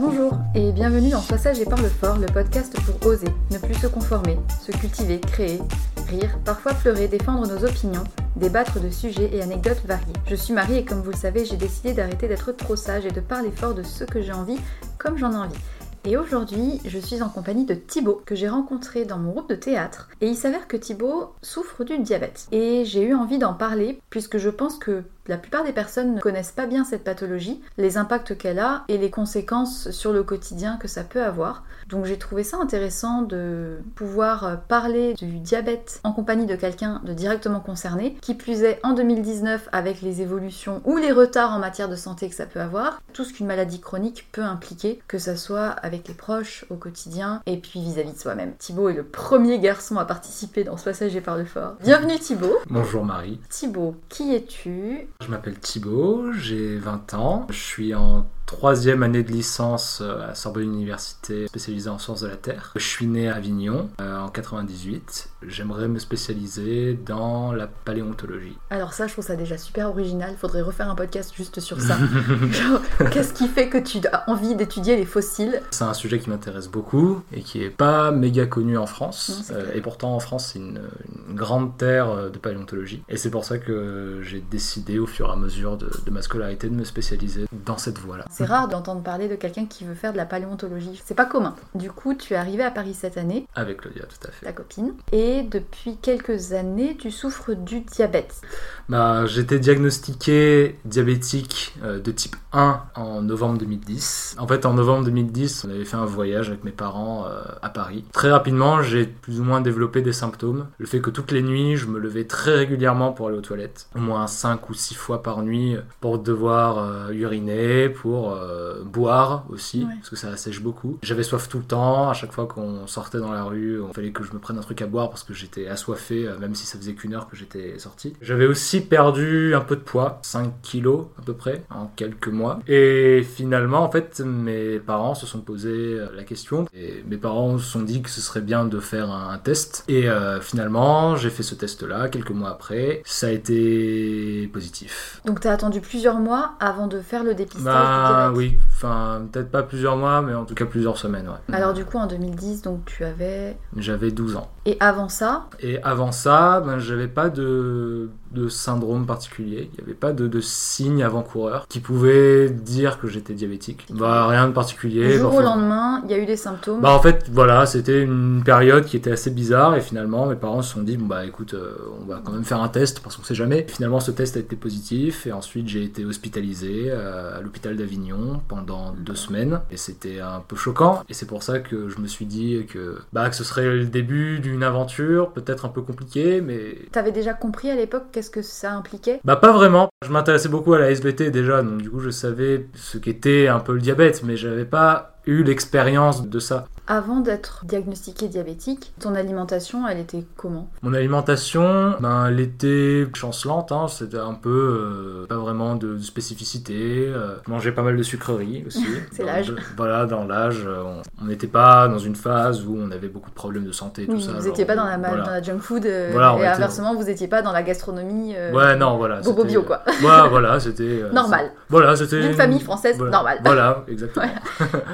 Bonjour et bienvenue dans Passage et Parle Fort, le podcast pour oser, ne plus se conformer, se cultiver, créer, rire, parfois pleurer, défendre nos opinions, débattre de sujets et anecdotes variés. Je suis Marie et comme vous le savez, j'ai décidé d'arrêter d'être trop sage et de parler fort de ce que j'ai envie comme j'en ai envie. Et aujourd'hui, je suis en compagnie de Thibaut, que j'ai rencontré dans mon groupe de théâtre. Et il s'avère que Thibaut souffre du diabète. Et j'ai eu envie d'en parler, puisque je pense que la plupart des personnes ne connaissent pas bien cette pathologie, les impacts qu'elle a et les conséquences sur le quotidien que ça peut avoir. Donc j'ai trouvé ça intéressant de pouvoir parler du diabète en compagnie de quelqu'un de directement concerné, qui plus est en 2019 avec les évolutions ou les retards en matière de santé que ça peut avoir, tout ce qu'une maladie chronique peut impliquer, que ça soit avec les proches au quotidien et puis vis-à-vis de soi-même. Thibaut est le premier garçon à participer dans ce passage et le fort. Bienvenue Thibaut. Bonjour Marie. Thibaut, qui es-tu? Je m'appelle Thibaut, j'ai 20 ans, je suis en troisième année de licence euh, à Sorbonne Université spécialisée en sciences de la Terre. Je suis né à Avignon euh, en 98. J'aimerais me spécialiser dans la paléontologie. Alors ça, je trouve ça déjà super original. Faudrait refaire un podcast juste sur ça. Qu'est-ce qui fait que tu as envie d'étudier les fossiles? C'est un sujet qui m'intéresse beaucoup et qui est pas méga connu en France. Euh, et pourtant, en France, c'est une, grande terre de paléontologie. Et c'est pour ça que j'ai décidé, au fur et à mesure de, de ma scolarité, de me spécialiser dans cette voie-là C'est rare d'entendre parler de quelqu'un qui veut faire de la paléontologie. C'est pas commun. Du coup, tu es arrivé à Paris cette année. Avec Claudia, tout à fait. Ta copine. Et depuis quelques années, tu souffres du diabète. Bah, j'étais diagnostiqué diabétique euh, de type 1 en novembre 2010. En fait, en novembre 2010, on avait fait un voyage avec mes parents euh, à Paris. Très rapidement, j'ai plus ou moins développé des symptômes. Le fait que toutes les nuits, je me levais très régulièrement pour aller aux toilettes. Au moins 5 ou 6 fois par nuit pour devoir euh, uriner, pour boire aussi, parce que ça sèche beaucoup. J'avais soif tout le temps. À chaque fois qu'on sortait dans la rue, il fallait que je me prenne un truc à boire parce que j'étais assoiffé, même si ça faisait qu'une heure que j'étais sorti. J'avais aussi perdu un peu de poids, 5 kilos à peu près, en quelques mois. Et finalement, en fait, mes parents se sont posé euh, la question. Et mes parents se sont dit que ce serait bien de faire un, test. Et euh, finalement, j'ai fait ce test-là quelques mois après. Ça a été positif. Donc, tu as attendu plusieurs mois avant de faire le dépistage bah, oui. Enfin, peut-être pas plusieurs mois, mais en tout cas plusieurs semaines, ouais. Alors, du coup, en 2010, donc tu avais... J'avais 12 ans. Et avant ça Et avant ça, ben, j'avais pas de de syndrome particulier, il n'y avait pas de, de signes avant-coureurs qui pouvaient dire que j'étais diabétique. Bah, rien de particulier. Du jour au lendemain, il y a eu des symptômes. Bah en fait, voilà, c'était une période qui était assez bizarre et finalement mes parents se sont dit bon bah écoute, euh, on va quand même faire un test parce qu'on sait jamais. finalement, ce test a été positif et ensuite j'ai été hospitalisé euh, à l'hôpital d'Avignon pendant deux semaines et c'était un peu choquant et c'est pour ça que je me suis dit que bah que ce serait le début d'une aventure peut-être un peu compliquée mais. T'avais déjà compris à l'époque qu'est-ce que ça impliquait? Bah pas vraiment. Je m'intéressais beaucoup à la SBT déjà, donc du coup je savais ce qu'était un peu le diabète, mais j'avais pas eu l'expérience de ça. Avant d'être diagnostiqué diabétique, ton alimentation, elle était comment? Mon alimentation, ben, elle était chancelante, hein. c'était un peu euh, pas vraiment de, spécificité. Euh, je mangeais pas mal de sucreries aussi. C'est l'âge. Voilà, dans l'âge, euh, on n'était pas dans une phase où on avait beaucoup de problèmes de santé. tout ça, vous n'étiez pas dans la, dans la junk food et inversement, vous n'étiez pas dans la gastronomie. ouais, non, voilà. Bobo bio, quoi. ouais, voilà, c'était. Normal. Voilà, c'était. Une famille française normale. Voilà, exactement.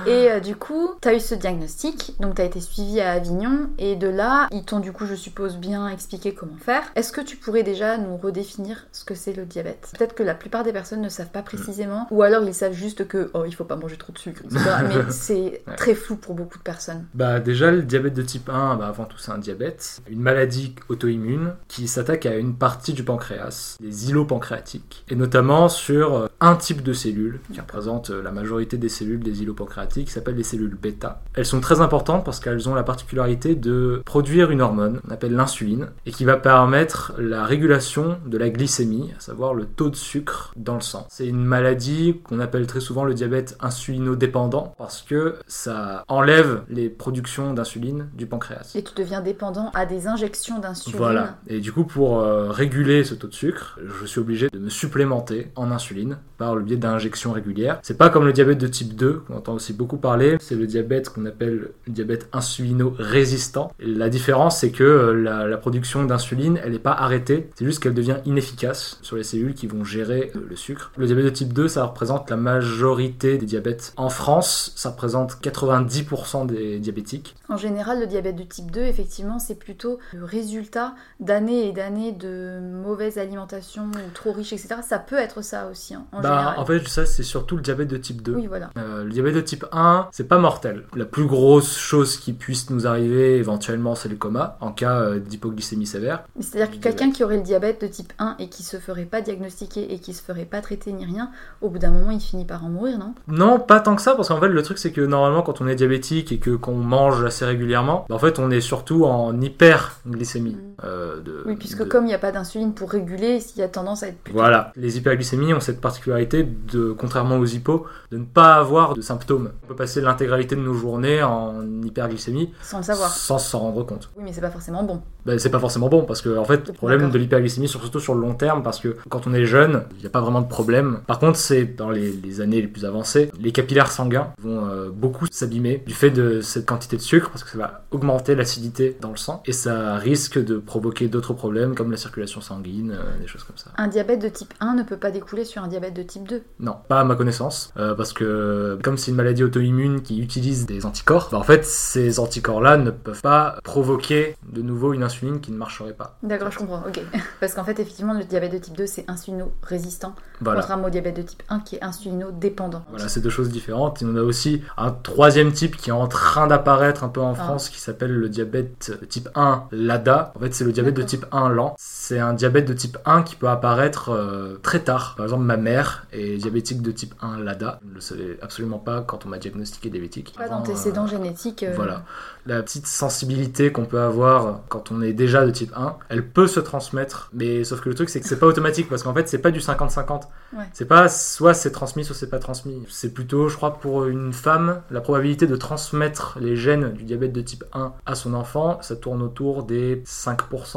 et du coup, tu as eu ce diagnostic donc tu as été suivi à Avignon, et de là, ils t'ont du coup, je suppose, bien expliqué comment faire. Est-ce que tu pourrais déjà nous redéfinir ce que c'est le diabète? Peut-être que la plupart des personnes ne savent pas précisément, ou alors ils savent juste que, oh, il faut pas manger trop de sucre, etc. Mais c'est très flou pour beaucoup de personnes. Bah déjà, le diabète de type 1, bah, avant tout c'est un diabète, une maladie auto-immune qui s'attaque à une partie du pancréas, les îlots pancréatiques, et notamment sur euh, un type de cellules qui représente euh, la majorité des cellules des îlots pancréatiques, qui s'appellent les cellules bêta. Elles sont très importantes parce qu'elles ont la particularité de produire une hormone, qu'on appelle l'insuline, et qui va permettre la régulation de la glycémie, à savoir le taux de sucre dans le sang. C'est une maladie qu'on appelle très souvent le diabète insulinodépendant parce que ça enlève les productions d'insuline du pancréas. Et tu deviens dépendant à des injections d'insuline. Voilà. Et du coup, pour euh, réguler ce taux de sucre, je suis obligé de me supplémenter en insuline par le biais d'injections régulières. C'est pas comme le diabète de type 2, qu'on entend aussi beaucoup parler. C'est le diabète qu'on appelle le diabète insulino-résistant. La différence, c'est que euh, la, production d'insuline, elle n'est pas arrêtée, c'est juste qu'elle devient inefficace sur les cellules qui vont gérer euh, le sucre. Le diabète de type 2, ça représente la majorité des diabètes. En France, ça représente 90% des diabétiques. En général, le diabète de type 2, effectivement, c'est plutôt le résultat d'années et d'années de mauvaise alimentation ou trop riche, etc. Ça peut être ça aussi, hein, en bah, En fait, ça, c'est surtout le diabète de type 2. Oui, voilà. Euh, le diabète de type 1, c'est pas mortel. La plus grosse chose qui puisse nous arriver éventuellement, c'est le coma, en cas euh, d'hypoglycémie sévère. C'est-à-dire que quelqu'un qui aurait le diabète de type 1 et qui se ferait pas diagnostiquer et qui se ferait pas traiter ni rien, au bout d'un moment, il finit par en mourir, non? Non, pas tant que ça, parce qu'en fait, le truc, c'est que normalement, quand on est diabétique et que qu'on mange assez régulièrement, bah, en fait, on est surtout en hyperglycémie. Mm. Euh, oui, puisque comme il n'y a pas d'insuline pour réguler, il y a tendance à être plus. Voilà, les hyperglycémies ont cette particularité de, contrairement aux hypos, de ne pas avoir de symptômes. On peut passer l'intégralité de nos journées en en hyperglycémie sans le savoir, sans s'en rendre compte. Oui, mais c'est pas forcément bon. Ben, c'est pas forcément bon parce que en fait, le problème de l'hyperglycémie, surtout sur le long terme, parce que quand on est jeune, il n'y a pas vraiment de problème. Par contre, c'est dans les, années les plus avancées, les capillaires sanguins vont euh, beaucoup s'abîmer du fait de cette quantité de sucre parce que ça va augmenter l'acidité dans le sang et ça risque de provoquer d'autres problèmes comme la circulation sanguine, euh, des choses comme ça. Un diabète de type 1 ne peut pas découler sur un diabète de type 2 Non, pas à ma connaissance, euh, parce que comme c'est une maladie auto-immune qui utilise des anticorps, bah, en fait, ces anticorps-là ne peuvent pas provoquer de nouveau une insuline qui ne marcherait pas. D'accord, je comprends, ok. Parce qu'en fait, effectivement, le diabète de type 2, c'est insulino-résistant, Voilà. contrairement au diabète de type 1 qui est insulino-dépendant. Voilà, c'est deux choses différentes. Il y en a aussi un troisième type qui est en train d'apparaître un peu en Ah. France qui s'appelle le diabète de type 1 LADA. En fait, c'est le diabète de type 1 lent. C'est un diabète de type 1 qui peut apparaître euh, très tard. Par exemple, ma mère est diabétique de type 1 LADA. Je ne le savais absolument pas quand on m'a diagnostiqué diabétique. Pas d'antécédents euh, génétiques. euh, Voilà. La petite sensibilité qu'on peut avoir quand on est déjà de type 1, elle peut se transmettre. Mais sauf que le truc, c'est que c'est pas automatique parce qu'en fait, c'est pas du 50-50. Ouais. C'est pas soit c'est transmis, soit c'est pas transmis. C'est plutôt, je crois, pour une femme, la probabilité de transmettre les gènes du diabète de type 1 à son enfant, ça tourne autour des 5%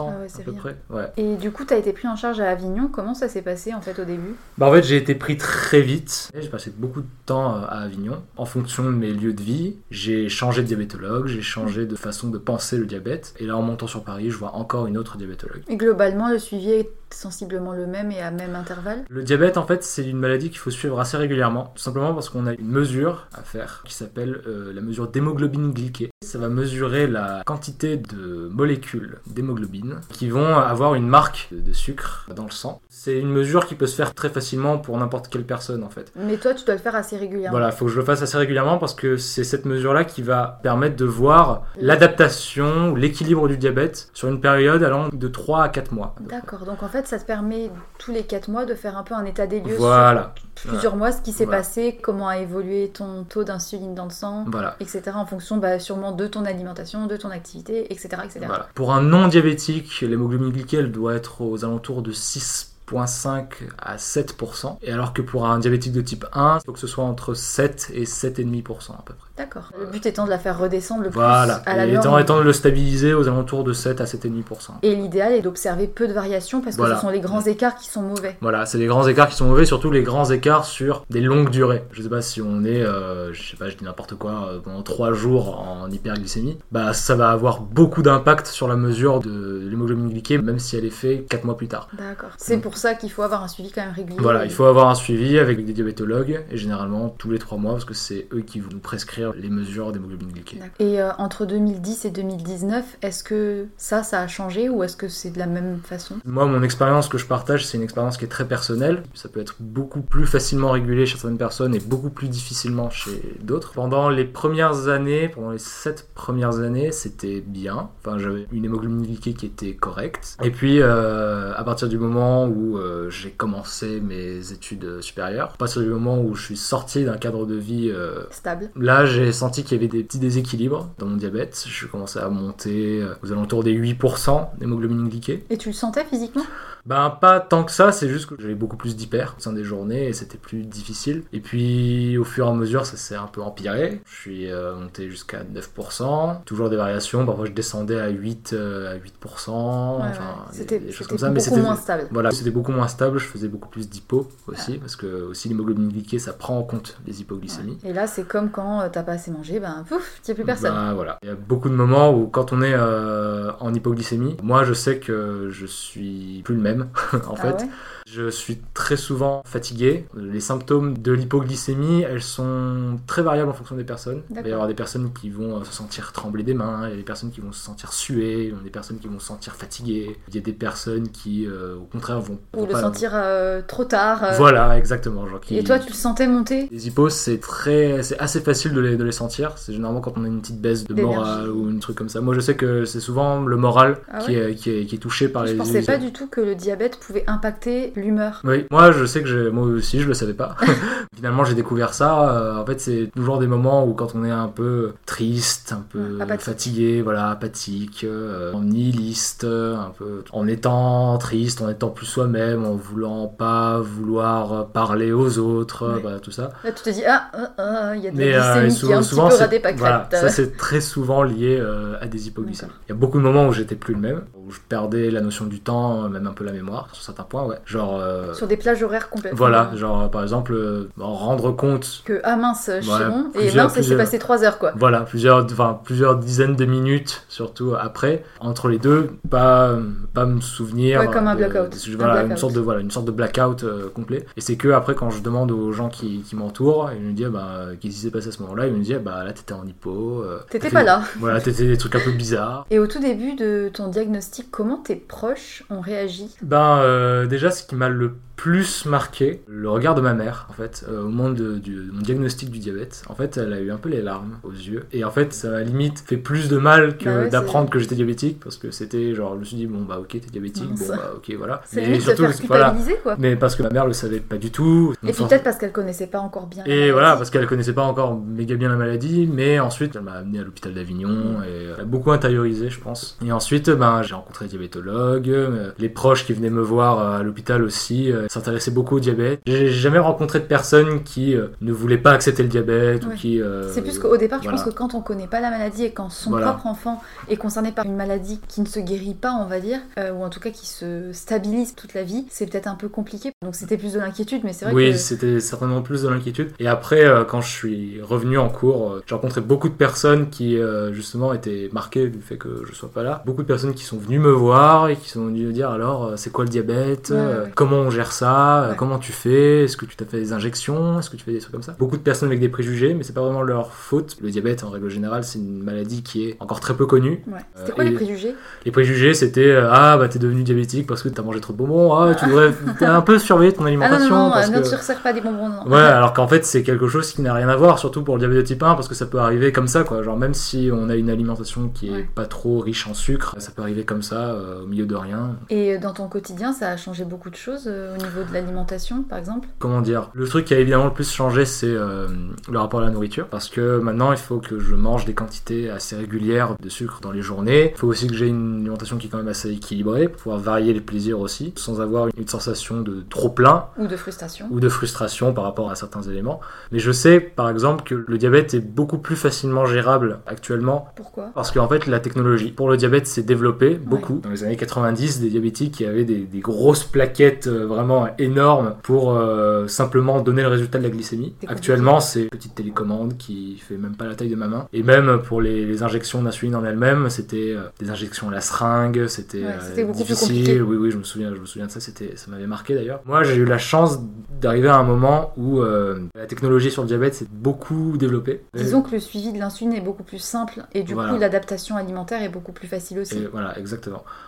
Ah ouais, à peu rien. près. Ouais. Et du coup, tu as été pris en charge à Avignon. Comment ça s'est passé en fait au début? Bah en fait j'ai été pris très vite. J'ai passé beaucoup de temps euh, à Avignon. En fonction de mes lieux de vie, j'ai changé de diabétologue, j'ai changé de façon de penser le diabète. Et là en montant sur Paris, je vois encore une autre diabétologue. Et globalement, le suivi est sensiblement le même et à même intervalle Le diabète en fait c'est une maladie qu'il faut suivre assez régulièrement. Tout simplement parce qu'on a une mesure à faire qui s'appelle euh, la mesure d'hémoglobine glyquée. Ça va mesurer la quantité de molécules d'hémoglobine qui vont avoir une marque de sucre dans le sang. C'est une mesure qui peut se faire très facilement pour n'importe quelle personne en fait. Mais toi, tu dois le faire assez régulièrement. Voilà, il faut que je le fasse assez régulièrement parce que c'est cette mesure-là qui va permettre de voir l'adaptation l'équilibre du diabète sur une période allant de 3 à 4 mois. D'accord, donc en fait, ça te permet tous les 4 mois de faire un peu un état des lieux Voilà, sur plusieurs mois, ce qui s'est Voilà. passé, comment a évolué ton taux d'insuline dans le sang, voilà. etc. en fonction bah, sûrement de ton alimentation, de ton activité, etc. etc. Pour un non diabétique, l'hémoglobine elle doit être aux alentours de 6,5 à 7%. Et alors que pour un diabétique de type 1, il faut que ce soit entre 7 et 7,5% à peu près. D'accord. Le but étant de la faire redescendre le Voilà. plus à la Et norme. étant, étant de le stabiliser aux alentours de 7 à 7,5%. Et l'idéal est d'observer peu de variations parce que Voilà. ce sont les grands écarts qui sont mauvais. Voilà, c'est les grands écarts qui sont mauvais, surtout les grands écarts sur des longues durées. Je sais pas si on est, euh, je sais pas, je dis n'importe quoi, euh, pendant 3 jours en hyperglycémie, bah ça va avoir beaucoup d'impact sur la mesure de l'hémoglobine glyquée, même si elle est faite 4 mois plus tard. D'accord. C'est pour ça qu'il faut avoir un suivi quand même régulier. Voilà, il faut avoir un suivi avec des diabétologues, et généralement tous les 3 mois, parce que c'est eux qui vont nous prescrire les mesures d'hémoglobine glyquée. D'accord. Et euh, entre 2010 et 2019, est-ce que ça, ça a changé ou est-ce que c'est de la même façon? Moi, mon expérience que je partage, c'est une expérience qui est très personnelle. Ça peut être beaucoup plus facilement régulé chez certaines personnes et beaucoup plus difficilement chez d'autres. Pendant les premières années, pendant les sept premières années, c'était bien. Enfin, j'avais une hémoglobine glyquée qui était correcte. Et puis, euh, à partir du moment où euh, j'ai commencé mes études supérieures, à partir du moment où je suis sorti d'un cadre de vie euh, Stable Là, j'ai senti qu'il y avait des petits déséquilibres dans mon diabète. Je commençais à monter euh, aux alentours des 8% d'hémoglobine glyquée. Et tu le sentais physiquement? Ben, pas tant que ça, c'est juste que j'avais beaucoup plus d'hyper au sein des journées et c'était plus difficile. Et puis, au fur et à mesure, ça s'est un peu empiré. Je suis euh, monté jusqu'à 9%. Toujours des variations. Parfois, je descendais à 8, euh, à 8%. Ouais, enfin, ouais. des- choses comme ça. Mais beaucoup c'était moins stable. voilà, c'était beaucoup moins stable, je faisais beaucoup plus d'hypo aussi, parce que aussi l'hémoglobine glyquée, ça prend en compte les hypoglycémies. Et là, c'est comme quand euh, t'as pas assez mangé, ben pouf, t'y a plus personne. Bah, voilà. Il y a beaucoup de moments où quand on est euh, en hypoglycémie, moi je sais que je suis plus le même en Ah fait. ouais? Je suis très souvent fatigué. Les symptômes de l'hypoglycémie, elles sont très variables en fonction des personnes. Il va y avoir des personnes qui vont euh, se sentir trembler des mains, il y a des personnes qui vont se sentir suer, il y a des personnes qui vont se sentir fatiguées, il y a des personnes qui euh, au contraire vont... Ou le pas- sentir euh, trop tard. euh, Voilà, exactement. Genre qui... Et toi, tu le sentais monter? Les hippos, c'est très, c'est assez facile de les, de les sentir. C'est généralement quand on a une petite baisse de morale ou un truc comme ça. Moi, je sais que c'est souvent le moral Ah qui, est, qui, est, qui est touché par Je les. pensais pas du tout que le diabète pouvait impacter l'humeur. Oui, moi, je sais que j'ai- moi aussi, je le savais pas. Finalement, j'ai découvert ça. Euh, en fait, c'est toujours des moments où quand on est un peu triste, un peu apathique. fatigué, voilà, apathique, euh, en nihiliste, un peu, en étant triste, en étant plus soi-même, en voulant pas vouloir parler aux autres, Ouais. voilà, tout ça. Là, tu te dis, ah, ah, ah, il y a de Mais la euh, glycémie sou- qui un souvent, petit peu voilà, ça c'est très souvent lié euh, à des hypoglycémies. Il y a beaucoup de moments où j'étais plus le même, où je perdais la notion du temps, même un peu la mémoire sur certains points, ouais. Genre. euh, Sur des plages horaires complètement. Voilà, genre euh, par exemple, euh, en rendre compte. Que ah mince, je suis Voilà, bon. Et mince, plusieurs- passé 3 heures quoi. Voilà, plusieurs, enfin, plusieurs dizaines de minutes, surtout après. Entre les deux, pas, pas me souvenir. Ouais, comme un blackout. de- Un voilà, une blackout. sorte de voilà, une sorte de blackout euh, complet. Et c'est que après, quand je demande aux gens qui, qui m'entourent, ils me disent bah qu'est-ce qui s'est passé à ce moment-là Ils me disent bah là t'étais en hypo. euh, T'étais pas là. Voilà, t'étais des trucs un peu bizarres. Et au tout début de ton diagnostic, comment tes proches ont réagi? Ben euh, déjà, ce qui m'a le plus marqué, le regard de ma mère, en fait, euh, au moment de, du, de mon diagnostic du diabète. En fait, elle a eu un peu les larmes aux yeux. Et en fait, ça m'a limite fait plus de mal que Bah ouais, d'apprendre que j'étais diabétique, parce que c'était genre, je me suis dit, bon bah ok, t'es diabétique, bon bah ok, voilà. C'est Mais se faire voilà. quoi. Mais parce que ma mère le savait pas du tout. Et puis peut-être parce qu'elle connaissait pas encore bien. et voilà, parce qu'elle connaissait pas encore méga bien la maladie, mais ensuite elle m'a amené à l'hôpital d'Avignon et elle a beaucoup intériorisé, je pense. Et ensuite, ben, j'ai rencontré des diabétologues, euh, les proches qui venaient me voir euh, à l'hôpital aussi euh, s'intéressaient beaucoup au diabète. J'ai jamais rencontré de personnes qui ne voulaient pas accepter le diabète ou qui. C'est plus qu'au départ, je pense que quand on connaît pas la maladie et quand son Voilà. propre enfant est concerné par une maladie qui ne se guérit pas, on va dire, ou en tout cas qui se stabilise toute la vie, c'est peut-être un peu compliqué. Donc c'était plus de l'inquiétude, mais c'est vrai Oui, que c'était certainement plus de l'inquiétude. Et après, quand je suis revenu en cours, j'ai rencontré beaucoup de personnes qui, justement, étaient marquées du fait que je sois pas là. Beaucoup de personnes qui sont venues me voir et qui sont venues me dire alors, euh, c'est quoi le diabète Ouais, Euh. Comment on gère ça Euh, Ouais. Comment tu fais Est-ce que tu t'as fait des injections Est-ce que tu fais des trucs comme ça? Beaucoup de personnes avec des préjugés, mais c'est pas vraiment leur faute. Le diabète, en règle générale, c'est une maladie qui est encore très peu connue. Ouais. C'était quoi les préjugés? Les préjugés, c'était ah bah t'es devenu diabétique parce que t'as mangé trop de bonbons. Ah tu devrais un peu surveiller ton Ah non, alimentation non, non, parce euh, que ne pas des bonbons. Non. Ouais, alors qu'en fait, c'est quelque chose qui n'a rien à voir, surtout pour le diabète de type 1, parce que ça peut arriver comme ça, quoi. Genre, même si on a une alimentation qui est pas trop riche en sucre, ça peut arriver comme ça, euh, au milieu de rien. Et dans ton quotidien, ça a changé beaucoup de choses euh, au niveau de l'alimentation, par exemple Comment dire? Le truc qui a évidemment le plus changé, c'est euh, le rapport à la nourriture, parce que maintenant, il faut que je mange des quantités assez régulières de sucre dans les journées. Il faut aussi que j'ai une alimentation qui est quand même assez équilibrée, pour pouvoir varier les plaisirs aussi, sans avoir une sensation de trop plein. Ou de frustration ou de frustration par rapport à certains éléments. Mais je sais par exemple que le diabète est beaucoup plus facilement gérable actuellement Pourquoi? parce qu'en fait la technologie pour le diabète s'est développée beaucoup. Dans les années 90, des diabétiques qui avaient des, des grosses plaquettes euh, vraiment énormes pour euh, simplement donner le résultat de la glycémie. Actuellement, c'est une petite télécommande qui fait même pas la taille de ma main. Et même pour les, les injections d'insuline en elles-mêmes, c'était euh, des injections à la seringue, c'était Ouais, euh, difficile. Oui, oui, je me souviens, je me souviens de ça. C'était, ça m'avait marqué d'ailleurs. Moi, j'ai eu la chance d'arriver à un moment où euh, la technologie sur le diabète s'est beaucoup développée. Disons que le suivi de l'insuline est beaucoup plus simple et du Voilà. coup l'adaptation alimentaire est beaucoup plus facile aussi. Et voilà, exactement.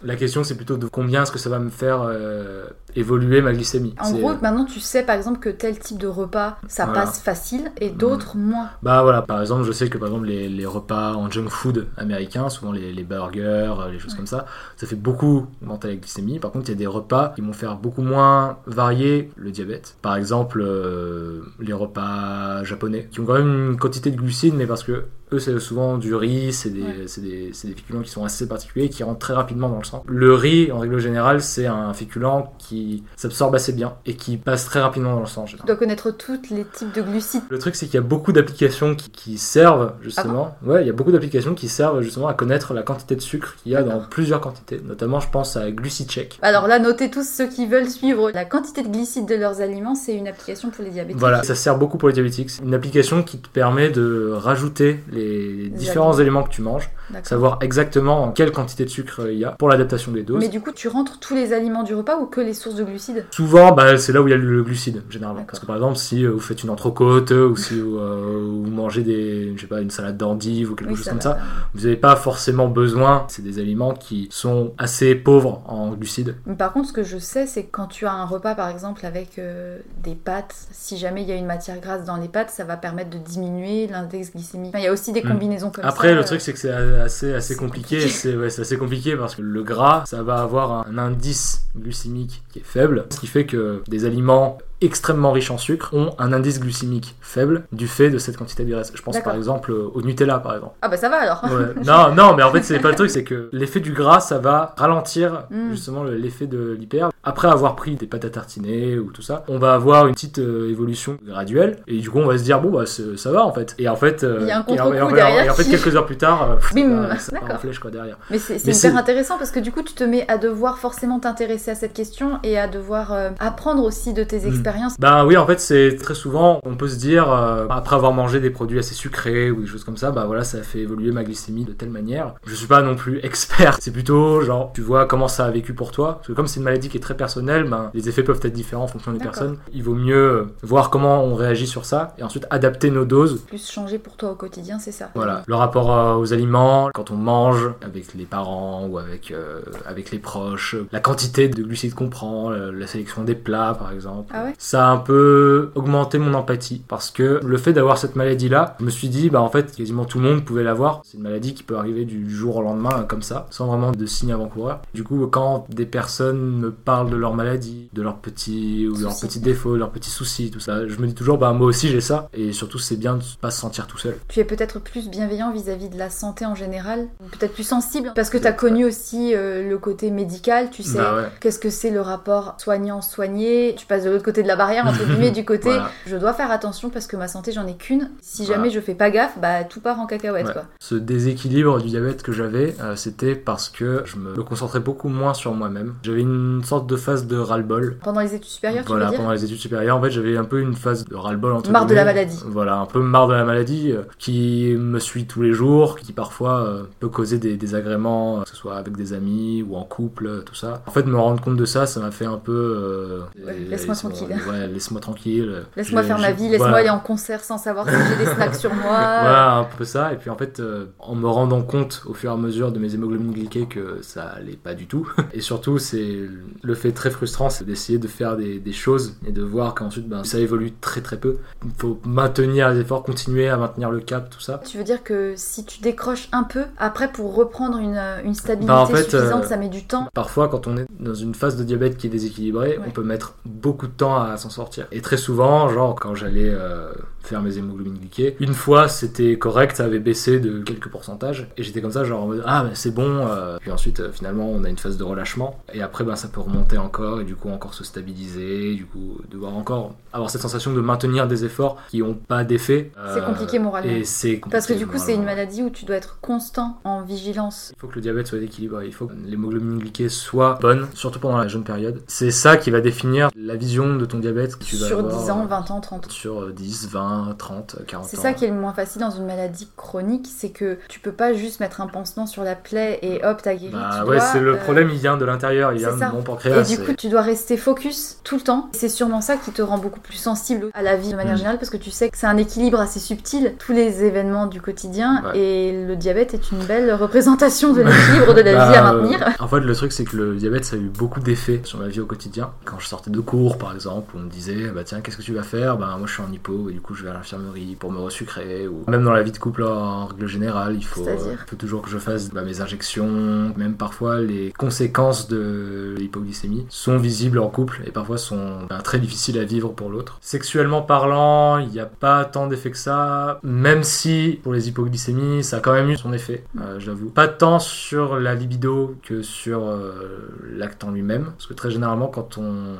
La question, c'est plutôt de combien est-ce que ça va me faire euh, évoluer ma glycémie. En gros, maintenant tu sais par exemple que tel type de repas ça Voilà. passe facile et d'autres moins. Bah voilà, par exemple, je sais que par exemple les, les repas en junk food américains, souvent les, les burgers, euh, les choses comme ça, ça fait beaucoup augmenter la glycémie. Par contre, il y a des repas qui vont faire beaucoup moins varier le diabète. Par exemple, euh, les repas japonais, qui ont quand même une quantité de glucides, mais parce que eux, c'est souvent du riz, c'est des, Ouais. des, des féculents qui sont assez particuliers, qui rentrent très rapidement dans le sang. Le riz, en règle générale, c'est un féculent qui s'absorbe assez bien et qui passe très rapidement dans le sang. Tu dois connaître tous les types de glucides. Le truc, c'est qu'il y a beaucoup d'applications qui, qui servent justement. ouais, il y a beaucoup d'applications qui servent justement à connaître la quantité de sucre qu'il y a dans plusieurs quantités. Notamment, je pense à GluciCheck. Alors là, notez tous ceux qui veulent suivre la quantité de glycides de leurs aliments, c'est une application pour les diabétiques. Voilà, ça sert beaucoup pour les diabétiques. C'est une application qui te permet de rajouter les différents aliments. éléments que tu manges, savoir exactement en quelle quantité de sucre il y a pour l'adaptation des doses. Mais du coup, tu rentres tous les aliments du repas ou que les sources de glucides? Souvent, bah, c'est là où il y a le glucide, généralement. Parce que par exemple, si euh, vous faites une entrecôte, ou si euh, vous mangez des, je sais pas, une salade d'endive ou quelque Oui, chose ça comme ça, vous n'avez pas forcément besoin. C'est des aliments qui sont assez pauvres en glucides. Mais Par contre, ce que je sais, c'est que quand tu as un repas, par exemple, avec euh, des pâtes, si jamais il y a une matière grasse dans les pâtes, ça va permettre de diminuer l'index glycémique. Enfin, il y a aussi des Hmm. combinaisons comme Après, ça. le euh, truc, c'est que c'est assez, assez compliqué. compliqué. C'est ouais, c'est assez compliqué parce que le gras, ça va avoir un indice glycémique qui est faible, ce qui fait que des aliments extrêmement riches en sucre ont un indice glycémique faible du fait de cette quantité de graisse. Je pense par exemple euh, au Nutella par exemple. Ah bah ça va alors. Ouais. non, non, mais en fait, c'est pas le truc, c'est que l'effet du gras, ça va ralentir Mm. justement le- l'effet de l'hyper. Après avoir pris des pâtes à tartiner ou tout ça, on va avoir une petite euh, évolution graduelle et du coup, on va se dire bon bah ça va en fait. Et en fait, euh, Il y a un et en- contre-coup et en- derrière et en fait, qui- quelques heures plus tard, euh, Bim. ça flèche quoi derrière. Mais c'est hyper intéressant parce que du coup, tu te mets à devoir forcément t'intéresser à cette question et à devoir apprendre aussi de tes Mm. Expériences. Bah oui, en fait, c'est très souvent, on peut se dire, euh, après avoir mangé des produits assez sucrés ou des choses comme ça, bah voilà, ça a fait évoluer ma glycémie de telle manière. Je suis pas non plus expert, c'est plutôt genre, tu vois comment ça a vécu pour toi. Parce que comme c'est une maladie qui est très personnelle, ben, les effets peuvent être différents en fonction des personnes. Il vaut mieux euh, voir comment on réagit sur ça et ensuite adapter nos doses. Plus changer pour toi au quotidien, c'est ça. Voilà, le rapport euh, aux aliments, quand on mange avec les parents ou avec, euh, avec les proches, la quantité de glucides qu'on prend, la sélection des plats par exemple. Ah ouais? Ça a un peu augmenté mon empathie parce que le fait d'avoir cette maladie-là, je me suis dit, bah en fait, quasiment tout le monde pouvait l'avoir. C'est une maladie qui peut arriver du jour au lendemain euh, comme ça, sans vraiment de signes avant-coureurs. Du coup, quand des personnes me parlent de leur maladie, de leurs petits ou leurs petits défauts, leurs petits soucis, tout ça, je me dis toujours, bah moi aussi j'ai ça. Et surtout, c'est bien de pas se sentir tout seul. Tu es peut-être plus bienveillant vis-à-vis de la santé en général, peut-être plus sensible, parce que tu as connu aussi euh, le côté médical, tu sais. Bah ouais. Qu'est-ce que c'est le rapport soignant-soigné? Tu passes de l'autre côté de la barrière, entre guillemets, du côté Voilà. je dois faire attention parce que ma santé, j'en ai qu'une. Si Voilà. jamais je fais pas gaffe, bah tout part en cacahuète, Ouais. quoi. Ce déséquilibre du diabète que j'avais, euh, c'était parce que je me concentrais beaucoup moins sur moi-même. J'avais une sorte de phase de ras-le-bol. Pendant les études supérieures, tu Voilà, veux dire pendant les études supérieures, en fait, j'avais un peu une phase de ras-le-bol entre Marre de la maladie. Voilà, un peu marre de la maladie, euh, qui me suit tous les jours, qui parfois euh, peut causer des désagréments, que ce soit avec des amis ou en couple, tout ça. En fait, me rendre compte de ça, ça m'a fait un peu. Ouais, laisse-moi- tranquille. Ouais, laisse-moi tranquille. Laisse-moi faire ma vie, laisse-moi voilà. aller en concert sans savoir si j'ai des snacks sur moi. Voilà, un peu ça. Et puis en fait, euh, en me rendant compte au fur et à mesure de mes hémoglobines glyquées que ça allait pas du tout. Et surtout, c'est le fait très frustrant, c'est d'essayer de faire des, des choses et de voir qu'ensuite, ben, ça évolue très très peu. Il faut maintenir les efforts, continuer à maintenir le cap, tout ça. Tu veux dire que si tu décroches un peu, après pour reprendre une, une stabilité Bah, en fait, suffisante, euh, ça met du temps? Parfois, quand on est dans une phase de diabète qui est déséquilibrée, Ouais. on peut mettre beaucoup de temps à s'en sortir. Et très souvent, genre quand j'allais euh, faire mes hémoglobines glyquées, une fois c'était correct, ça avait baissé de quelques pourcentages, et j'étais comme ça, genre en mode ah mais c'est bon. euh. Puis ensuite, euh, finalement, on a une phase de relâchement, et après, ben ça peut remonter encore, et du coup encore se stabiliser, du coup devoir encore avoir cette sensation de maintenir des efforts qui n'ont pas d'effet. C'est Euh, compliqué moralement. Et c'est Parce que du coup, c'est une maladie où tu dois être constant en vigilance. Il faut que le diabète soit équilibré, il faut que l'hémoglobine glyquée soit bonne, surtout pendant la jeune période. C'est ça qui va définir la vision de ton diabète que tu vas Sur avoir, 10 ans, euh, 20 ans, 30 ans. Sur euh, 10, 20, 30, 40 ans. C'est ça qui est le moins facile dans une maladie chronique, c'est que tu peux pas juste mettre un pansement sur la plaie et hop, t'as guéri. Bah tu ouais, dois, c'est le euh, problème, il vient de l'intérieur, il vient de mon Et pancréas. du coup, tu dois rester focus tout le temps. C'est sûrement ça qui te rend beaucoup plus sensible à la vie de manière Mm. générale parce que tu sais que c'est un équilibre assez subtil, tous les événements du quotidien. Ouais. Et le diabète est une belle représentation de l'équilibre de la Bah, vie à euh, maintenir. en fait, le truc, c'est que le diabète, ça a eu beaucoup d'effets sur ma vie au quotidien. Quand je sortais de cours, par exemple, on me disait, bah tiens, qu'est-ce que tu vas faire? Bah moi, je suis en hypo, et du coup, je vais à l'infirmerie pour me resucrer. Ou même dans la vie de couple, en règle générale, il faut, euh, faut toujours que je fasse bah, mes injections. Même parfois, les conséquences de l'hypoglycémie sont visibles en couple et parfois sont bah, très difficiles à vivre pour l'autre. Sexuellement parlant, il n'y a pas tant d'effets que ça, même si pour les hypoglycémies, ça a quand même eu son effet, euh, j'avoue. Pas tant sur la libido que sur euh, l'acte en lui-même, parce que très généralement, quand on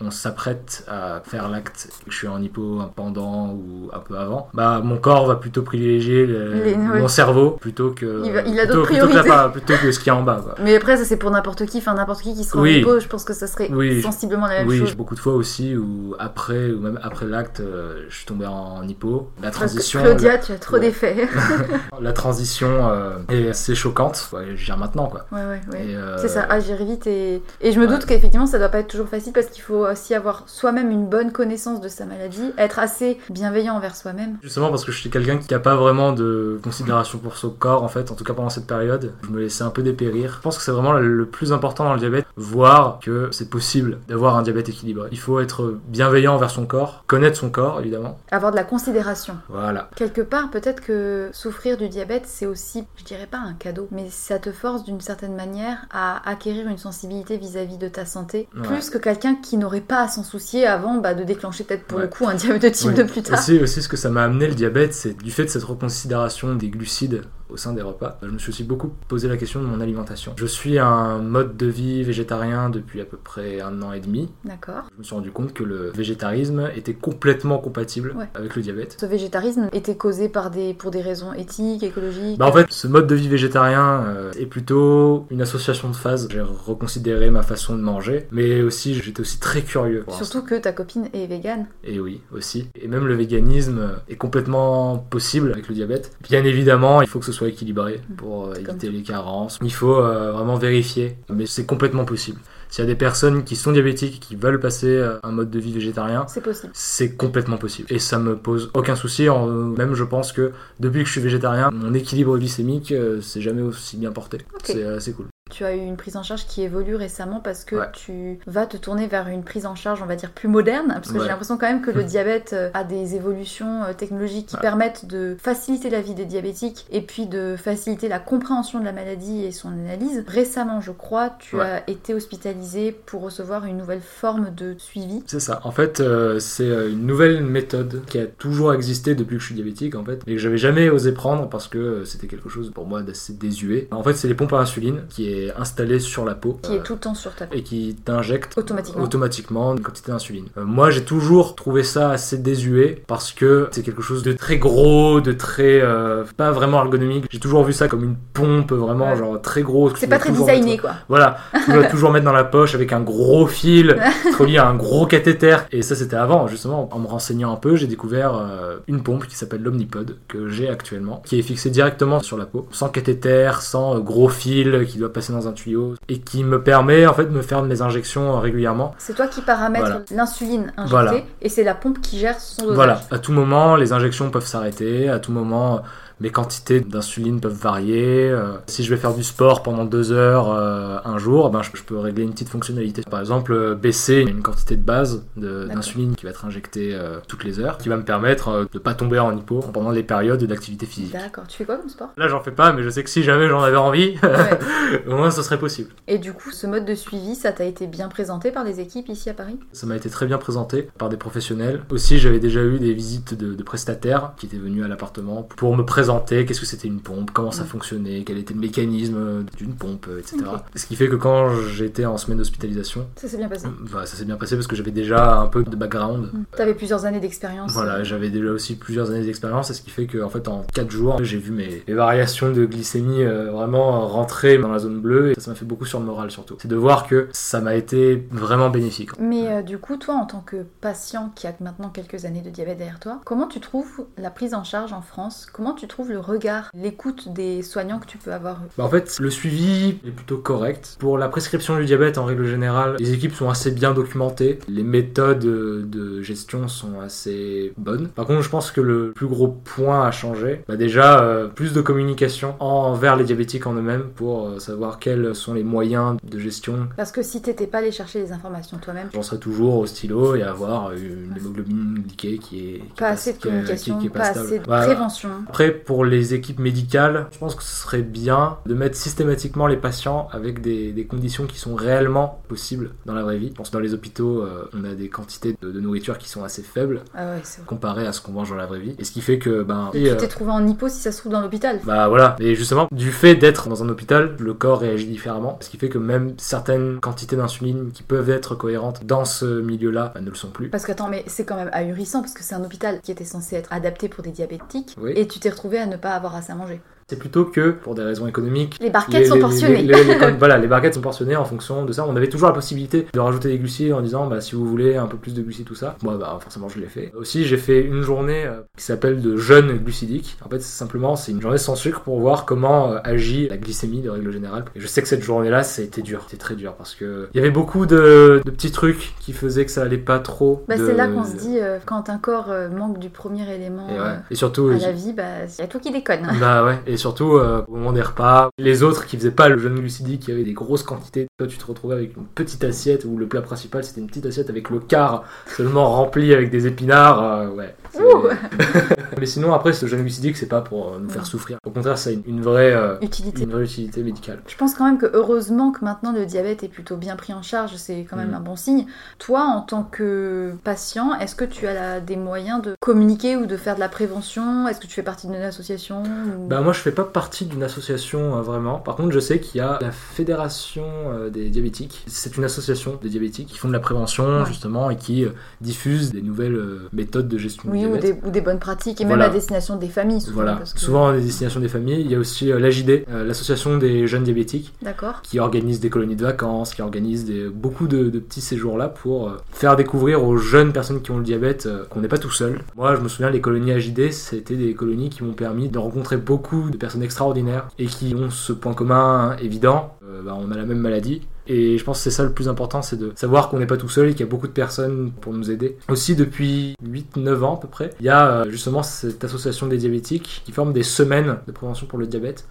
on s'apprête à faire l'acte, que je suis en hypo un pendant ou un peu avant, bah mon corps va plutôt privilégier le- Les- ouais. mon cerveau plutôt que Il va- il a plutôt- plutôt que, plutôt ce qui est en bas quoi. Mais après, ça c'est pour n'importe qui, enfin n'importe qui qui sera Oui. en hypo, je pense que ça serait Oui. sensiblement la même Oui, chose. j'ai beaucoup de fois aussi où après ou même après l'acte, euh, je suis tombé en hypo. La Parce que transition, Claudia, tu as trop Ouais. d'effets. la, transition euh, est assez choquante. Ouais, je gère maintenant quoi. ouais, ouais, ouais. Et, euh, C'est ça, agir vite et, et je me doute qu'effectivement ça doit pas être toujours facile parce qu'il faut aussi avoir soi-même une bonne connaissance de sa maladie, être assez bienveillant envers soi-même. Justement parce que je suis quelqu'un qui n'a pas vraiment de considération pour son corps en fait, en tout cas pendant cette période, je me laissais un peu dépérir. Je pense que c'est vraiment le plus important dans le diabète, voir que c'est possible d'avoir un diabète équilibré. Il faut être bienveillant envers son corps, connaître son corps évidemment. Avoir de la considération. Voilà. Quelque part, peut-être que souffrir du diabète, c'est aussi, je dirais pas un cadeau, mais ça te force d'une certaine manière à acquérir une sensibilité vis-à-vis de ta santé, Ouais. plus que quelqu'un qui n'aurait n'aurait pas à s'en soucier avant bah, de déclencher peut-être pour le coup un diabète de type 2 plus tard. Aussi, aussi, ce que ça m'a amené le diabète, c'est du fait de cette reconsidération des glucides au sein des repas. Je me suis aussi beaucoup posé la question de mon alimentation. Je suis un mode de vie végétarien depuis à peu près un an et demi. D'accord. Je me suis rendu compte que le végétarisme était complètement compatible avec le diabète. Ce végétarisme était causé par des, pour des raisons éthiques, écologiques bah En fait, ce mode de vie végétarien euh, est plutôt une association de phases. J'ai reconsidéré ma façon de manger, mais aussi j'étais aussi très curieux. Surtout que ta copine est végane. Et oui, aussi. Et même le véganisme est complètement possible avec le diabète. Bien évidemment, il faut que ce soit équilibré mm. pour euh, éviter les carences. Il faut euh, vraiment vérifier, mais c'est complètement possible. S'il y a des personnes qui sont diabétiques qui veulent passer euh, un mode de vie végétarien, c'est possible. C'est complètement possible. Et ça me pose aucun souci. Même je pense que depuis que je suis végétarien, mon équilibre glycémique c'est jamais aussi bien porté. C'est assez cool. Tu as eu une prise en charge qui évolue récemment parce que tu vas te tourner vers une prise en charge, on va dire, plus moderne. Parce que j'ai l'impression quand même que le diabète euh, a des évolutions euh, technologiques qui permettent de faciliter la vie des diabétiques et puis de faciliter la compréhension de la maladie et son analyse. Récemment, je crois, tu as été hospitalisé pour recevoir une nouvelle forme de suivi. C'est ça. En fait, euh, c'est une nouvelle méthode qui a toujours existé depuis que je suis diabétique, en fait, et que j'avais jamais osé prendre parce que c'était quelque chose pour moi d'assez désuet. En fait, c'est les pompes à insuline qui est installé sur la peau. Qui est tout le temps sur ta peau. Et qui t'injecte automatiquement. automatiquement une quantité d'insuline. Euh, moi, j'ai toujours trouvé ça assez désuet parce que c'est quelque chose de très gros, de très. Euh, pas vraiment ergonomique. J'ai toujours vu ça comme une pompe vraiment, genre très gros. C'est pas très designé, quoi. Voilà. Tu dois toujours mettre dans la poche avec un gros fil, relié à un gros cathéter. Et ça, c'était avant, justement. En me renseignant un peu, j'ai découvert euh, une pompe qui s'appelle l'Omnipod, que j'ai actuellement, qui est fixée directement sur la peau, sans cathéter, sans gros fil qui doit passer dans un tuyau et qui me permet en fait de me faire mes injections régulièrement. C'est toi qui paramètres l'insuline injectée et c'est la pompe qui gère son dosage. Voilà, à tout moment les injections peuvent s'arrêter, à tout moment mes quantités d'insuline peuvent varier. Euh, si je vais faire du sport pendant deux heures euh, un jour, ben, je, peux régler une petite fonctionnalité. Par exemple, euh, baisser une quantité de base d'insuline qui va être injectée toutes les heures, qui va me permettre de pas tomber en hypo pendant les périodes d'activité physique. D'accord. Tu fais quoi comme sport? Là, j'en fais pas, mais je sais que si jamais j'en avais envie, au moins ce serait possible. Et du coup, ce mode de suivi, ça t'a été bien présenté par les équipes ici à Paris? Ça m'a été très bien présenté par des professionnels. Aussi, j'avais déjà eu des visites de, de prestataires qui étaient venus à l'appartement pour me présenter qu'est-ce que c'était une pompe, comment ça fonctionnait, quel était le mécanisme d'une pompe, euh, etc. Ce qui fait que quand j'étais en semaine d'hospitalisation, ça s'est bien passé. Bah, ça s'est bien passé parce que j'avais déjà un peu de background. Mm. Tu avais plusieurs années d'expérience. Voilà, j'avais déjà aussi plusieurs années d'expérience, et ce qui fait que en fait en 4 jours, j'ai vu mes, variations de glycémie euh, vraiment rentrer dans la zone bleue et ça m'a fait beaucoup sur le moral surtout. C'est de voir que ça m'a été vraiment bénéfique. Mais euh, du coup, toi en tant que patient qui a maintenant quelques années de diabète derrière toi, comment tu trouves la prise en charge en France? Comment tu trouves le regard, l'écoute des soignants que tu peux avoir bah En fait, le suivi est plutôt correct. Pour la prescription du diabète, en règle générale, les équipes sont assez bien documentées. Les méthodes de gestion sont assez bonnes. Par contre, je pense que le plus gros point à changer, bah déjà, euh, plus de communication envers les diabétiques en eux-mêmes pour euh, savoir quels sont les moyens de gestion. Parce que si t'étais pas allé chercher les informations toi-même, j'en serais toujours au stylo et avoir une hémoglobine glyquée qui est pas, assez de communication, pas, assez de prévention. Après, pour les équipes médicales, je pense que ce serait bien de mettre systématiquement les patients avec des, conditions qui sont réellement possibles dans la vraie vie. Je pense que dans les hôpitaux, euh, on a des quantités de, nourriture qui sont assez faibles ah comparées à ce qu'on mange dans la vraie vie. Et ce qui fait que... Ben, et tu t'es euh, trouvé en hypo si ça se trouve dans l'hôpital. Bah voilà. Et justement, du fait d'être dans un hôpital, le corps réagit différemment. Ce qui fait que même certaines quantités d'insuline qui peuvent être cohérentes dans ce milieu-là bah, ne le sont plus. Parce que attends, mais c'est quand même ahurissant parce que c'est un hôpital qui était censé être adapté pour des diabétiques. Et tu t'es retrouvé à ne pas avoir assez à manger. C'est plutôt que, pour des raisons économiques, les barquettes sont portionnées. voilà, les barquettes sont portionnées en fonction de ça. On avait toujours la possibilité de rajouter des glucides en disant, bah, si vous voulez un peu plus de glucides, tout ça. Moi, bah, forcément, je l'ai fait. Aussi, j'ai fait une journée euh, qui s'appelle de jeûne glucidique. En fait, simplement, c'est une journée sans sucre pour voir comment euh, agit la glycémie de règle générale. Et je sais que cette journée-là, ça a été dur. C'était très dur parce que il y avait beaucoup de, petits trucs qui faisaient que ça allait pas trop. Bah, c'est là qu'on se dit, euh, quand un corps manque du premier élément et, surtout, à la vie, bah, il y a toi qui déconne. Bah ouais. Et surtout, moment des repas. Les autres qui faisaient pas le jeûne glucidique, qui avaient des grosses quantités, toi tu te retrouvais avec une petite assiette où le plat principal c'était une petite assiette avec le quart seulement rempli avec des épinards. Euh, ouais. Mais sinon, après, ce gène glucidique, c'est pas pour euh, nous faire souffrir. Au contraire, ça a une, une vraie, euh, Utilité. une vraie utilité médicale. Je pense quand même que heureusement que maintenant le diabète est plutôt bien pris en charge, c'est quand même Mm. un bon signe. Toi, en tant que patient, est-ce que tu as la- des moyens de communiquer ou de faire de la prévention? Est-ce que tu fais partie d'une association ou- Bah moi je fais pas partie d'une association euh, vraiment. Par contre je sais qu'il y a la fédération euh, des diabétiques. C'est une association des diabétiques qui font de la prévention Ouais. justement et qui diffusent des nouvelles méthodes de gestion Oui, du ou diabète. des, ou des bonnes pratiques, et Voilà. même à destination des familles, souvent. Voilà, parce que- souvent à destination des familles. Il y a aussi euh, l'AJD, euh, l'association des jeunes diabétiques, D'accord. qui organise des colonies de vacances, qui organise des, beaucoup de, de petits séjours là pour euh, faire découvrir aux jeunes personnes qui ont le diabète euh, qu'on n'est pas tout seul. Moi je me souviens les colonies AJD, c'était des colonies qui m'ont permis de rencontrer beaucoup de personnes extraordinaires et qui ont ce point commun évident, bah, on a la même maladie. Et je pense que c'est ça le plus important, c'est de savoir qu'on n'est pas tout seul et qu'il y a beaucoup de personnes pour nous aider. Aussi, depuis 8-9 ans à peu près, il y a euh, justement cette association des diabétiques qui forme des semaines de prévention pour le diabète.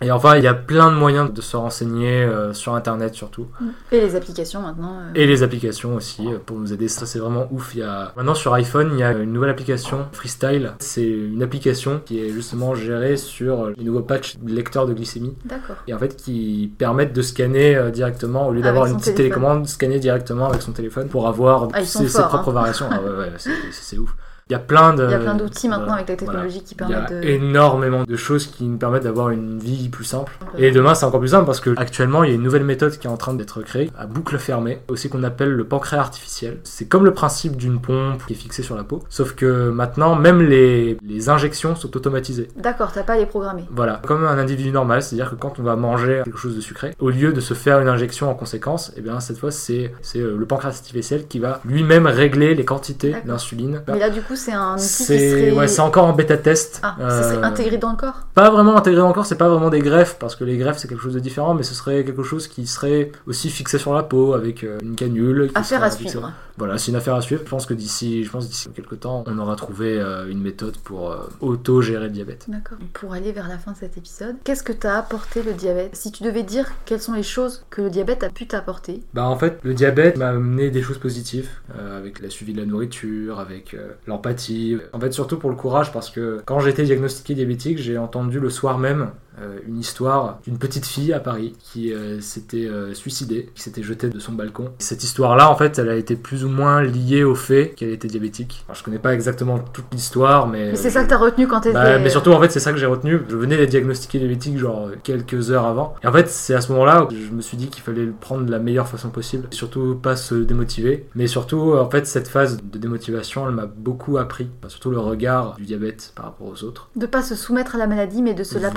Et enfin, il y a plein de moyens de se renseigner euh, sur Internet surtout. Et les applications maintenant. euh, Et les applications aussi euh, pour nous aider. Ça, c'est vraiment ouf. Il y a... Maintenant, sur iPhone, il y a une nouvelle application, Freestyle. C'est une application qui est justement gérée sur les nouveaux patchs lecteurs de glycémie. D'accord. Et en fait, qui permettent de scanner directement, au lieu d'avoir une petite téléphone. télécommande, scanner directement avec son téléphone pour avoir Ah, ses, forts, propres hein. variations. Ah ouais, ouais, c'est ouf. Il y a plein de. Il y a plein d'outils maintenant voilà, avec la technologie qui Il y a permettent de. énormément de choses qui nous permettent d'avoir une vie plus simple. Et demain, c'est encore plus simple parce que actuellement, il y a une nouvelle méthode qui est en train d'être créée à boucle fermée, aussi qu'on appelle le pancréas artificiel. C'est comme le principe d'une pompe qui est fixée sur la peau, sauf que maintenant, même les, les injections sont automatisées. D'accord, t'as pas à les programmer. Voilà, comme un individu normal, c'est-à-dire que quand on va manger quelque chose de sucré, au lieu de se faire une injection en conséquence, et bien cette fois c'est euh, le pancréas artificiel qui va lui-même régler les quantités d'insuline. Mais là, du coup, c'est un outil qui serait. ouais, c'est encore en bêta test. Ah, ça serait Euh, intégré dans le corps Pas vraiment intégré encore, c'est pas vraiment des greffes parce que les greffes c'est quelque chose de différent, mais ce serait quelque chose qui serait aussi fixé sur la peau avec euh, une canule. qui Affaire à fixée- suivre. Voilà, c'est une affaire à suivre. Je pense que d'ici, je pense d'ici quelques temps, on aura trouvé euh, une méthode pour auto-gérer le diabète. D'accord. Pour aller vers la fin de cet épisode, qu'est-ce que t'a apporté le diabète? Si tu devais dire quelles sont les choses que le diabète a pu t'apporter, Bah en fait, le diabète m'a amené des choses positives euh, avec la suivi de la nourriture, avec euh, l'empathie. En fait, surtout pour le courage parce que quand été diagnostiqué diabétique, j'ai entendu le soir même une histoire d'une petite fille à Paris qui euh, s'était euh, suicidée, qui s'était jetée de son balcon. Cette histoire-là, en fait, elle a été plus ou moins liée au fait qu'elle était diabétique. Alors, je connais pas exactement toute l'histoire, mais... mais c'est euh, ça que t'as retenu quand t'étais. bah, mais surtout, en fait, c'est ça que j'ai retenu. Je venais d'être diagnostiqué diabétique, genre euh, quelques heures avant. Et en fait, c'est à ce moment-là que je me suis dit qu'il fallait le prendre de la meilleure façon possible. Et surtout, pas se démotiver. Mais surtout, en fait, cette phase de démotivation, elle m'a beaucoup appris. Enfin, surtout le regard du diabète par rapport aux autres. De pas se soumettre à la maladie, mais de se Voilà.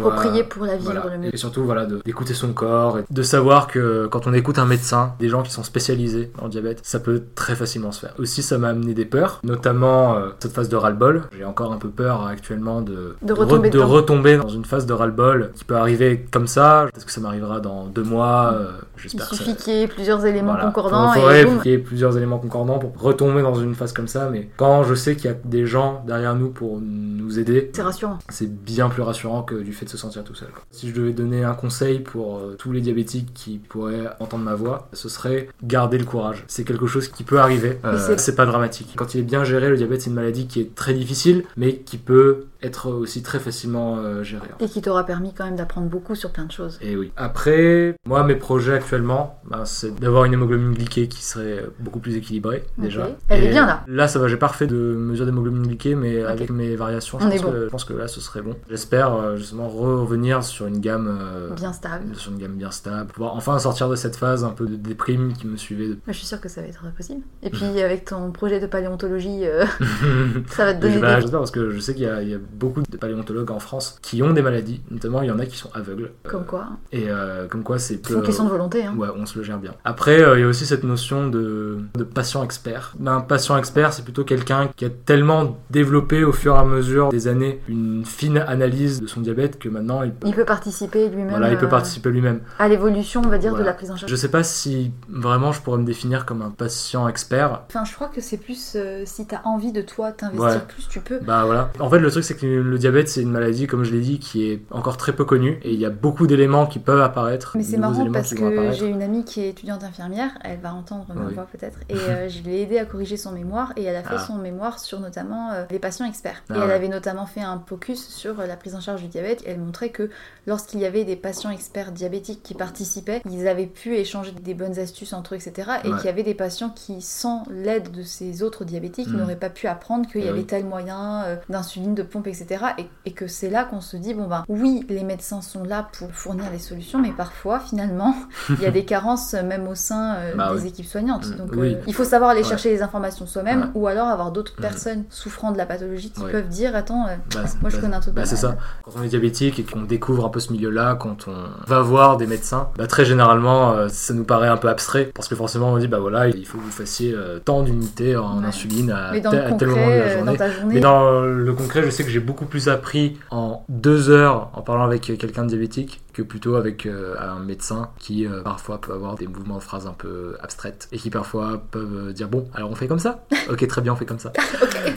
Pour la vivre Voilà. le mieux. Et surtout, voilà, d'écouter son corps, et de savoir que quand on écoute un médecin, des gens qui sont spécialisés le diabète, ça peut très facilement se faire. Aussi, ça m'a amené des peurs, notamment euh, cette phase de ras-le-bol. J'ai encore un peu peur actuellement de, De re- retomber de dedans. retomber dans une phase de ras-le-bol qui peut arriver comme ça. Peut-être que ça m'arrivera dans deux mois. euh, Il J'espère ça. suffit qu'il y ait plusieurs éléments Voilà. concordants Il boum. qu'il y ait plusieurs éléments concordants pour retomber dans une phase comme ça, mais quand je sais qu'il y a des gens derrière nous pour nous aider, C'est rassurant. c'est bien plus rassurant que du fait de se sentir tout seul. Quoi. Si je devais donner un conseil pour euh, tous les diabétiques qui pourraient entendre ma voix, ce serait garder le courage. C'est quelque chose qui peut arriver. Euh, c'est- pas dramatique. Quand il est bien géré, le diabète c'est une maladie qui est très difficile, mais qui peut être aussi très facilement euh, gérée. Et qui t'aura permis quand même d'apprendre beaucoup sur plein de choses. Et oui. Après, moi, mes projets actuellement, ben, c'est d'avoir une hémoglobine glyquée qui serait beaucoup plus équilibrée, déjà. Elle est bien, là. Là, ça va, j'ai pas refait de mesure d'hémoglobine glyquée, mais avec mes variations, je pense, bon. que, je pense que là, ce serait bon. J'espère euh, justement revenir sur une gamme. euh, Bien stable. sur une gamme bien stable, pouvoir enfin sortir de cette phase un peu de déprime qui me suivait. je suis sûre que ça va être possible. Et puis avec ton projet de paléontologie, euh, ça va te donner Bah, des... J'espère parce que je sais qu'il y, a- il y a beaucoup de paléontologues en France qui ont des maladies, notamment il y en a qui sont aveugles. Euh, Comme quoi. Et comme quoi c'est C'est une question de volonté. Hein. Ouais, on se le gère bien. Après, il y a aussi cette notion de, de patient expert. Un patient expert, c'est plutôt quelqu'un qui a tellement développé au fur et à mesure des années une fine analyse de son diabète que maintenant il Il peut participer lui-même. Voilà, il peut euh, participer lui-même. à l'évolution, on va dire, de la prise en charge. Je sais pas si vraiment je pourrais me définir comme un patient expert. Enfin, je crois que c'est plus euh, si t'as envie de toi t'investir Ouais. plus, tu peux. Bah voilà. En fait, le truc, c'est que le diabète, c'est une maladie, comme je l'ai dit, qui est encore très peu connue. Et il y a beaucoup d'éléments qui peuvent apparaître. Mais c'est marrant parce que j'ai une amie qui est étudiante infirmière, elle va entendre ma Oui. voix peut-être, et euh, je l'ai aidée à corriger son mémoire et elle a fait Ah. son mémoire sur notamment euh, les patients experts. Ah et elle avait notamment fait un focus sur la prise en charge du diabète. Elle montrait que lorsqu'il y avait des patients experts diabétiques qui participaient, ils avaient pu échanger des bonnes astuces entre eux, etc. Et Ouais. qu'il y avait des patients qui, sans l'aide de ces autres diabétiques, Mm. n'auraient pas pu apprendre qu'il y Eh avait oui. tel moyen euh, d'insuline, de pompe, etc. Et, et que c'est là qu'on se dit, bon ben oui, les médecins sont là pour fournir les solutions, mais parfois, finalement, il y a des carences même au sein euh, Bah des oui. équipes soignantes. Mm, Donc oui. euh, il faut savoir aller Ouais. chercher les informations soi-même Ouais. ou alors avoir d'autres Mm. personnes souffrant de la pathologie qui peuvent dire attends, Bah, moi je bah, connais un truc c'est ça. Quand on est diabétique et qu'on découvre un peu ce milieu-là, quand on va voir des médecins, bah, très généralement, euh, ça nous paraît un peu abstrait. Parce que forcément, on dit, bah voilà, il faut que vous fassiez euh, tant d'unités en Ouais. insuline à, tel, le à tel moment de la euh, journée. dans ta journée, Mais dans le concret, je sais que j'ai beaucoup plus appris en deux heures en parlant avec quelqu'un de diabétique que plutôt avec euh, un médecin qui euh, parfois peut avoir des mouvements de phrases un peu abstraites et qui parfois peuvent dire bon alors on fait comme ça? Ok très bien on fait comme ça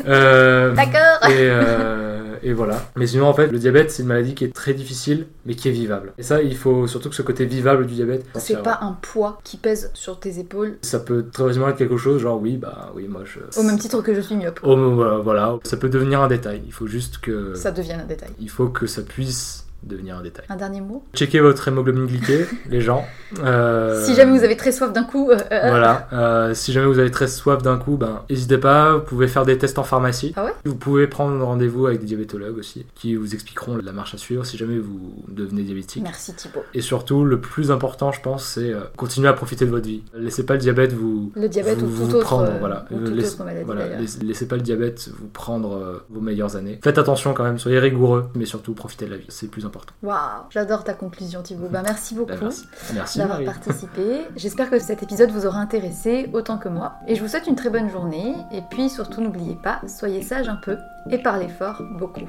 Euh, D'accord. et, et voilà mais sinon en fait le diabète c'est une maladie qui est très difficile mais qui est vivable et ça il faut surtout que ce côté vivable du diabète c'est pas un poids qui pèse sur tes épaules ça peut très facilement être quelque chose genre oui bah oui moi je au même titre que je suis myope. Oh, voilà, voilà, ça peut devenir un détail. Il faut juste que. Ça devient un détail. Il faut que ça puisse devenir un détail. Un dernier mot Checkez votre hémoglobine glyquée, les gens. Euh, Si jamais vous avez très soif d'un coup, euh, euh, Voilà, euh, si jamais vous avez très soif d'un coup, ben n'hésitez pas, vous pouvez faire des tests en pharmacie. Ah ouais Vous pouvez prendre rendez-vous avec des diabétologues aussi, qui vous expliqueront la marche à suivre si jamais vous devenez diabétique. merci Thibaut. Et surtout, le plus important, je pense, c'est continuer à profiter de votre vie. Laissez pas le diabète vous, Le diabète vous, ou vous autre, prendre, voilà. laisse- maladie, laisse- laissez pas le diabète vous prendre vos meilleures années. Faites attention quand même, soyez rigoureux, mais surtout profitez de la vie, c'est le plus important. Waouh, j'adore ta conclusion Thibaut. Bah merci beaucoup. Ben, merci, merci d'avoir Marie. participé. J'espère que cet épisode vous aura intéressé autant que moi. Et je vous souhaite une très bonne journée. Et puis surtout, n'oubliez pas, soyez sage un peu et parlez fort beaucoup.